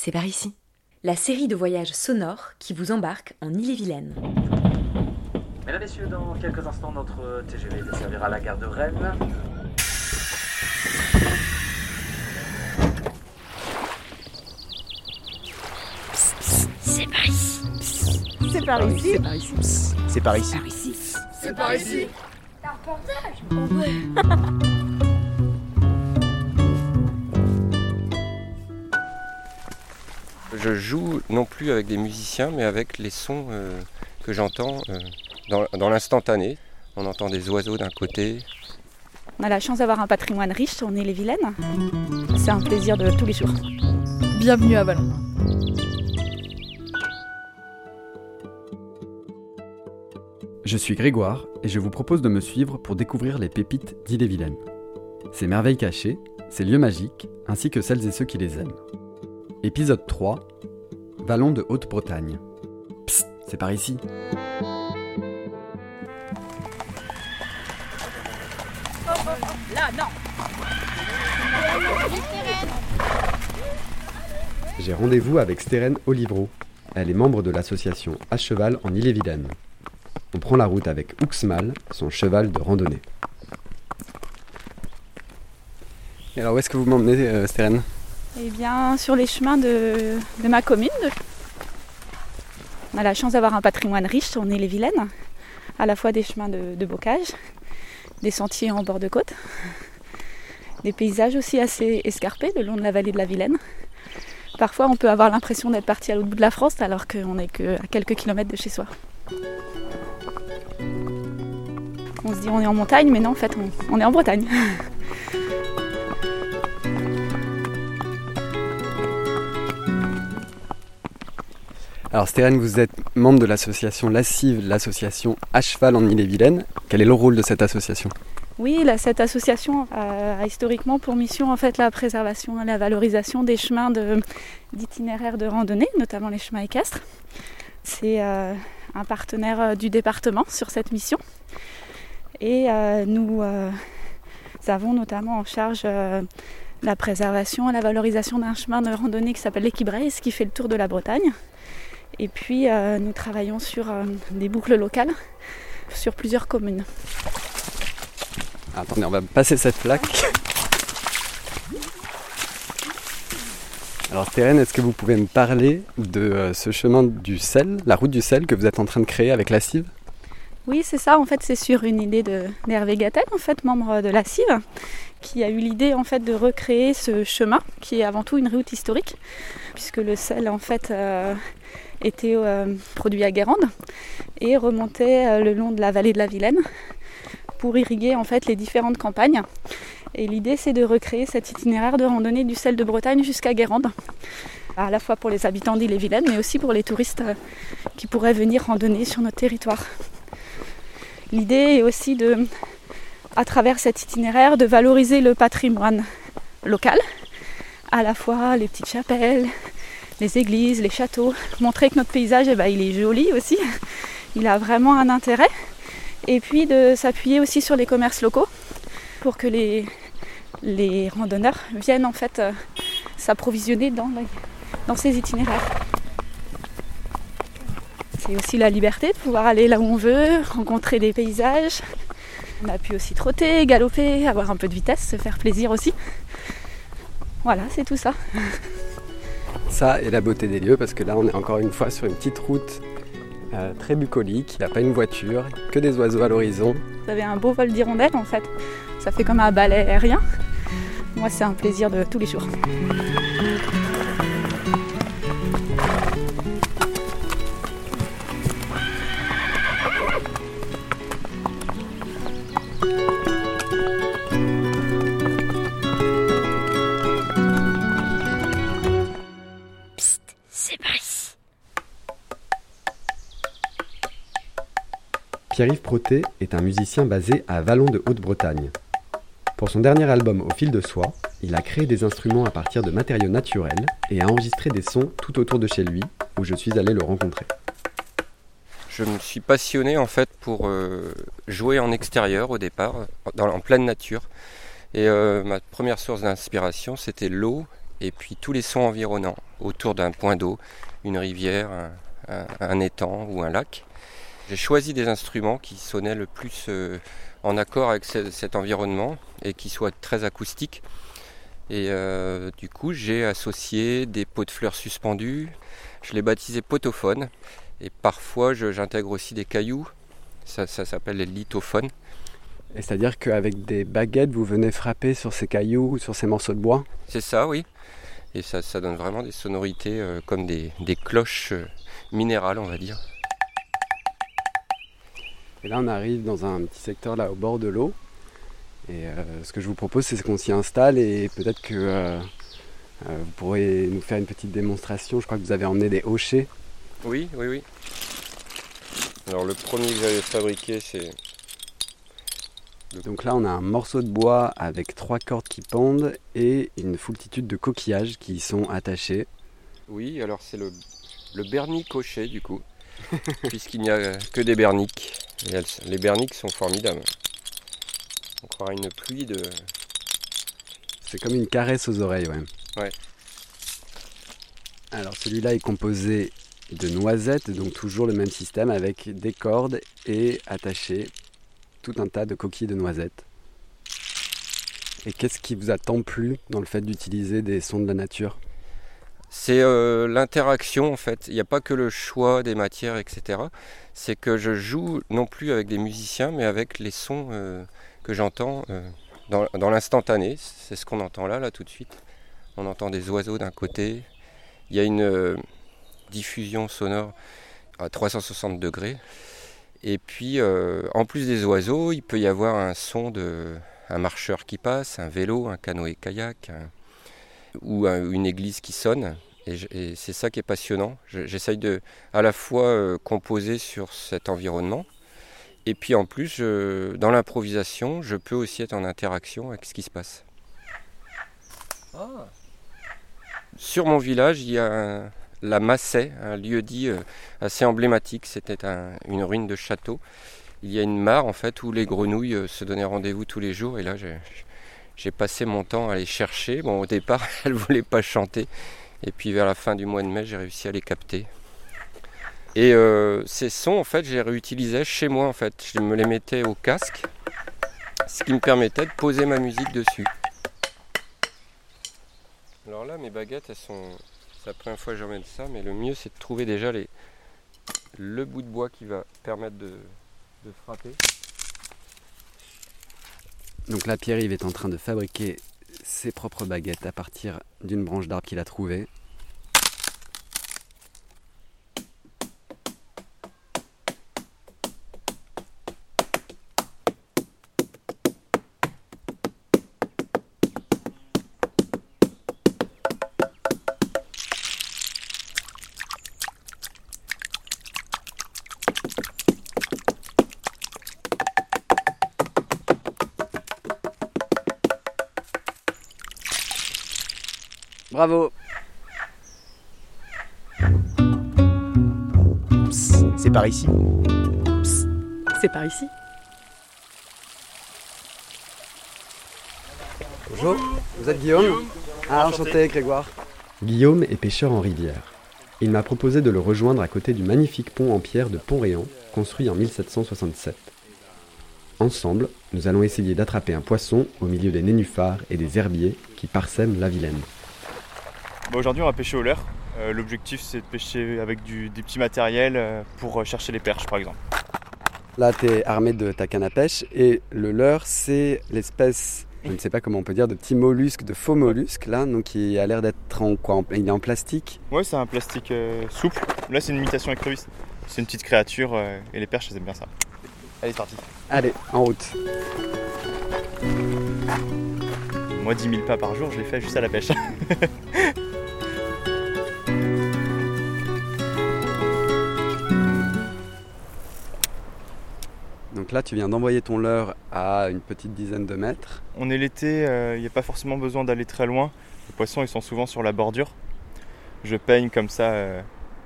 c'est par ici. La série de voyages sonores qui vous embarque en Ille-et-Vilaine. Mesdames, Messieurs, dans quelques instants, notre TGV desservira la gare de Rennes. C'est par ici. C'est par ici. C'est par ici. C'est par ici. C'est par ici. T'as un reportage Je joue non plus avec des musiciens, mais avec les sons euh, que j'entends euh, dans, dans l'instantané. On entend des oiseaux d'un côté. On a la chance d'avoir un patrimoine riche on est les vilaines C'est un plaisir de tous les jours. Bienvenue à Vallon. Je suis Grégoire et je vous propose de me suivre pour découvrir les pépites d'Ille-et-Vilaine. Ces merveilles cachées, ces lieux magiques, ainsi que celles et ceux qui les aiment. Épisode 3 Vallon de Haute-Bretagne. Psst, c'est par ici. Là, non J'ai rendez-vous avec Stérène Olivreau. Elle est membre de l'association À Cheval en Ille-et-Vilaine. On prend la route avec Uxmal, son cheval de randonnée. Et alors où est-ce que vous m'emmenez, euh, Stérène? Eh bien, sur les chemins de, ma commune. On a la chance d'avoir un patrimoine riche on est les vilaines À la fois des chemins de, bocage, des sentiers en bord de côte, des paysages aussi assez escarpés le long de la vallée de la Vilaine. Parfois, on peut avoir l'impression d'être parti à l'autre bout de la France alors qu'on n'est qu'à quelques kilomètres de chez soi. On se dit on est en montagne, mais non, en fait, on est en Bretagne. Alors Stérène, vous êtes membre de l'association Lassive, l'association À Cheval en Ille-et-Vilaine. Quel est le rôle de cette association? Oui, cette association a, historiquement pour mission en fait la préservation et la valorisation des chemins d'itinéraires de, randonnée, notamment les chemins équestres. C'est euh, un partenaire euh, du département sur cette mission. Et euh, nous avons notamment en charge la préservation et la valorisation d'un chemin de randonnée qui s'appelle l'Equibraise, qui fait le tour de la Bretagne. Et puis euh, nous travaillons sur euh, des boucles locales sur plusieurs communes. Attendez, on va passer cette plaque. Alors Stérène, est-ce que vous pouvez me parler de euh, ce chemin du sel, la route du sel que vous êtes en train de créer avec la CIV Oui, c'est ça. En fait, c'est sur une idée de d'Hervé Gattel, en fait, membre de la CIV, qui a eu l'idée en fait de recréer ce chemin, qui est avant tout une route historique, puisque le sel en fait euh, était euh, produit à Guérande et remontait euh, le long de la vallée de la Vilaine pour irriguer en fait les différentes campagnes. Et l'idée, c'est de recréer cet itinéraire de randonnée du sel de Bretagne jusqu'à Guérande, à la fois pour les habitants d'Ille-et-Vilaine, mais aussi pour les touristes qui pourraient venir randonner sur notre territoire. L'idée est aussi de, à travers cet itinéraire, de valoriser le patrimoine local, à la fois les petites chapelles, les églises, les châteaux, montrer que notre paysage, eh ben, il est joli aussi, il a vraiment un intérêt, et puis de s'appuyer aussi sur les commerces locaux pour que les, randonneurs viennent en fait euh, s'approvisionner dans ces itinéraires. C'est aussi la liberté de pouvoir aller là où on veut, rencontrer des paysages. On a pu aussi trotter, galoper, avoir un peu de vitesse, se faire plaisir aussi. Voilà, c'est tout ça. Ça et la beauté des lieux, parce que là on est encore une fois sur une petite route euh, très bucolique, il n'y a pas une voiture, que des oiseaux à l'horizon. Vous avez un beau vol d'hirondelles en fait. Ça fait comme un balai aérien. Moi, c'est un plaisir de tous les jours. Pierre-Yves Proté est un musicien basé à Vallon de Haute-Bretagne. Pour son dernier album Au fil de soie, il a créé des instruments à partir de matériaux naturels et a enregistré des sons tout autour de chez lui, où je suis allé le rencontrer. Je me suis passionné en fait pour euh, jouer en extérieur au départ, en pleine nature. Et euh, ma première source d'inspiration, c'était l'eau et puis tous les sons environnants autour d'un point d'eau, une rivière, un, étang ou un lac. J'ai choisi des instruments qui sonnaient le plus euh, en accord avec ce, cet environnement et qui soient très acoustiques. Et euh, du coup, j'ai associé des pots de fleurs suspendus. Je les baptisais potophones. Et parfois, j'intègre aussi des cailloux. Ça, ça s'appelle les lithophones. Et c'est-à-dire qu'avec des baguettes, vous venez frapper sur ces cailloux ou sur ces morceaux de bois? C'est ça, oui. Et ça, ça, donne vraiment des sonorités euh, comme des, des cloches euh, minérales, on va dire. Et là, on arrive dans un petit secteur là au bord de l'eau. Et euh, ce que je vous propose, c'est qu'on s'y installe et peut-être que euh, euh, vous pourrez nous faire une petite démonstration. Je crois que vous avez emmené des hochets. Oui, oui, oui. Alors le premier que j'avais fabriqué, c'est... Donc là, on a un morceau de bois avec trois cordes qui pendent et une foultitude de coquillages qui y sont attachés. Oui, alors c'est le, le bernic du coup, puisqu'il n'y a que des berniques. Et elles, les berniques sont formidables. On croirait une pluie de... C'est comme une caresse aux oreilles, ouais. Ouais. Alors celui-là est composé de noisettes, donc toujours le même système avec des cordes et attaché tout un tas de coquilles de noisettes. Et qu'est-ce qui vous a tant plu dans le fait d'utiliser des sons de la nature? C'est euh, l'interaction en fait. Il n'y a pas que le choix des matières, etc. C'est que je joue non plus avec des musiciens, mais avec les sons euh, que j'entends euh, dans, l'instantané. C'est ce qu'on entend là, là tout de suite. On entend des oiseaux d'un côté. Il y a une diffusion sonore à 360 degrés. Et puis, en plus des oiseaux, il peut y avoir un son de un marcheur qui passe, un vélo, un canoë-kayak, ou un- une église qui sonne. Et, je- c'est ça qui est passionnant. Je- J'essaye de à la fois euh, composer sur cet environnement, et puis en plus, je- dans l'improvisation, je peux aussi être en interaction avec ce qui se passe. Sur mon village, il y a un- la Massay, un lieu dit euh, assez emblématique. C'était un- une ruine de château. Il y a une mare en fait où les grenouilles euh, se donnaient rendez-vous tous les jours. Et là, j'ai j'ai passé mon temps à les chercher. Bon, au départ, elles ne voulaient pas chanter. Et puis vers la fin du mois de mai, j'ai réussi à les capter. Et euh, ces sons, en fait, je les réutilisais chez moi. En fait, je me les mettais au casque, ce qui me permettait de poser ma musique dessus. Alors là, mes baguettes, elles sont. C'est la première fois que j'emmène ça, mais le mieux, c'est de trouver déjà les... le bout de bois qui va permettre de, de frapper. Donc là, Pierre-Yves est en train de fabriquer ses propres baguettes à partir d'une branche d'arbre qu'il a trouvée. Bravo C'est par ici. C'est par ici. Bonjour, vous êtes Guillaume Ah, enchanté, Grégoire. Guillaume est pêcheur en rivière. Il m'a proposé de le rejoindre à côté du magnifique pont en pierre de Pont-Réan, construit en 1767. Ensemble, nous allons essayer d'attraper un poisson au milieu des nénuphars et des herbiers qui parsèment la Vilaine. Bon, Aujourd'hui, on va pêcher au leurre. Euh, L'objectif, c'est de pêcher avec du, des petits matériels euh, pour euh, chercher les perches, par exemple. Là, tu es armé de ta canne à pêche et le leurre, c'est l'espèce, je ne sais pas comment on peut dire, de petits mollusques, de faux mollusques, là, donc qui a l'air d'être en quoi Il est en plastique? Ouais, c'est un plastique euh, souple. Là, c'est une imitation écrevisse. C'est une petite créature euh, et les perches, elles aiment bien ça. Allez, c'est parti. Allez, en route. Moi, 10 000 pas par jour, je les fais juste à la pêche. Donc là, tu viens d'envoyer ton leurre à une petite dizaine de mètres. On est l'été, il n'y a pas forcément besoin d'aller très loin. Les poissons, ils sont souvent sur la bordure. Je peigne comme ça, euh,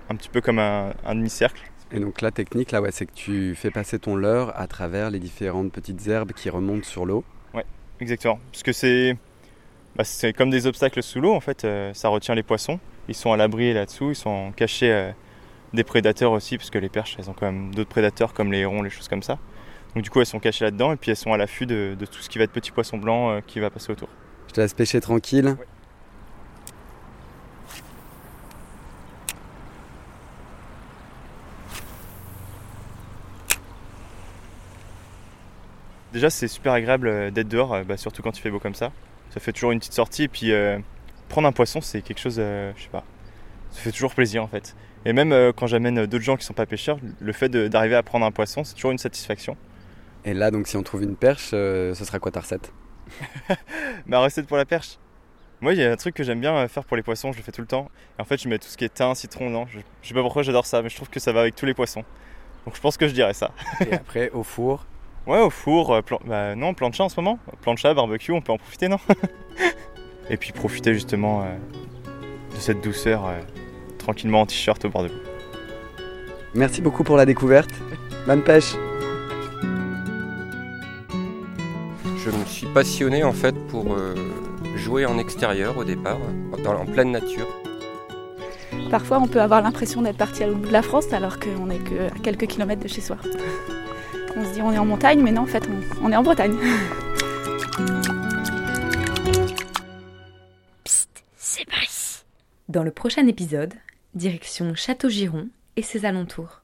un petit peu comme un, un demi-cercle. Et donc la technique, là, ouais, c'est que tu fais passer ton leurre à travers les différentes petites herbes qui remontent sur l'eau. Exactement. Parce que c'est bah, comme des obstacles sous l'eau en fait, euh, ça retient les poissons. Ils sont à l'abri là-dessous, ils sont cachés euh, des prédateurs aussi, parce que les perches elles ont quand même d'autres prédateurs comme les hérons, les choses comme ça. Donc du coup elles sont cachées là-dedans et puis elles sont à l'affût de, de tout ce qui va être petit poisson blanc euh, qui va passer autour. Je te laisse pêcher tranquille. Déjà c'est super agréable euh, d'être dehors, euh, bah, surtout quand il fait beau comme ça. Ça fait toujours une petite sortie et puis euh, prendre un poisson c'est quelque chose, euh, je sais pas, ça fait toujours plaisir en fait. Et même quand j'amène d'autres gens qui sont pas pêcheurs, le fait d'arriver à prendre un poisson c'est toujours une satisfaction. Et là, donc, si on trouve une perche, euh, ce sera quoi ta recette Ma recette pour la perche Moi, il y a un truc que j'aime bien euh, faire pour les poissons, je le fais tout le temps. Et en fait, je mets tout ce qui est thym, citron, non. Je, je sais pas pourquoi j'adore ça, mais je trouve que ça va avec tous les poissons. Donc je pense que je dirais ça. Et après, au four? Ouais, au four, euh, plan- bah non, plancha en ce moment. Plancha, barbecue, on peut en profiter, non? Et puis profiter justement euh, de cette douceur euh, tranquillement en t-shirt au bord de l'eau. Merci beaucoup pour la découverte. Bonne pêche passionné en fait pour euh, jouer en extérieur au départ, dans, en pleine nature. Parfois, on peut avoir l'impression d'être parti à l'autre bout de la France alors qu'on n'est que à quelques kilomètres de chez soi. On se dit on est en montagne, mais non, en fait, on, on est en Bretagne. C'est par ici. Dans le prochain épisode, direction Château-Giron et ses alentours.